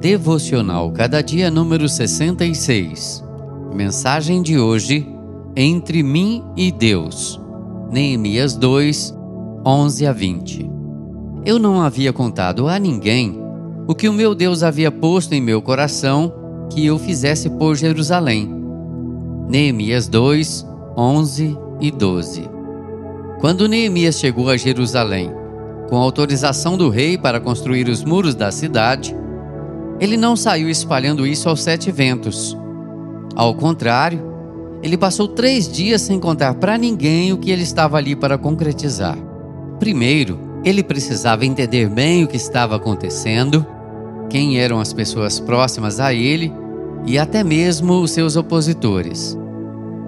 Devocional Cada Dia número 66. Mensagem de hoje: Entre mim e Deus. Neemias 2, 11 a 20. Eu não havia contado a ninguém o que o meu Deus havia posto em meu coração que eu fizesse por Jerusalém. Neemias 2, 11 e 12. Quando Neemias chegou a Jerusalém, com autorização do rei para construir os muros da cidade, ele não saiu espalhando isso aos sete ventos. Ao contrário, ele passou três dias sem contar para ninguém o que ele estava ali para concretizar. Primeiro, ele precisava entender bem o que estava acontecendo, quem eram as pessoas próximas a ele e até mesmo os seus opositores.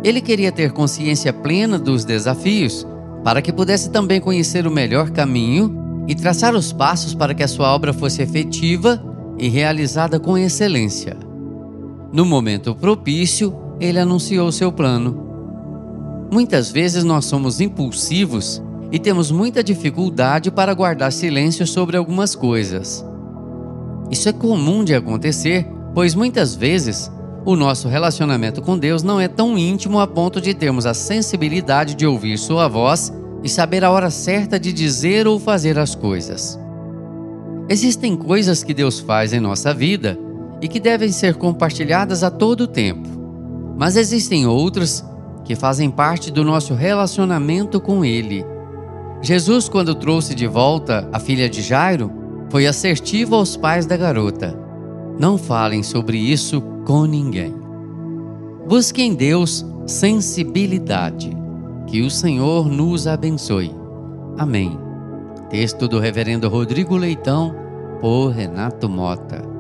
Ele queria ter consciência plena dos desafios para que pudesse também conhecer o melhor caminho e traçar os passos para que a sua obra fosse efetiva e realizada com excelência. No momento propício, ele anunciou seu plano. Muitas vezes nós somos impulsivos e temos muita dificuldade para guardar silêncio sobre algumas coisas. Isso é comum de acontecer, pois muitas vezes o nosso relacionamento com Deus não é tão íntimo a ponto de termos a sensibilidade de ouvir Sua voz e saber a hora certa de dizer ou fazer as coisas. Existem coisas que Deus faz em nossa vida e que devem ser compartilhadas a todo tempo. Mas existem outras que fazem parte do nosso relacionamento com Ele. Jesus, quando trouxe de volta a filha de Jairo, foi assertivo aos pais da garota: Não falem sobre isso com ninguém. Busque em Deus sensibilidade. Que o Senhor nos abençoe. Amém. Texto do Reverendo Rodrigo Leitão, por Renato Mota.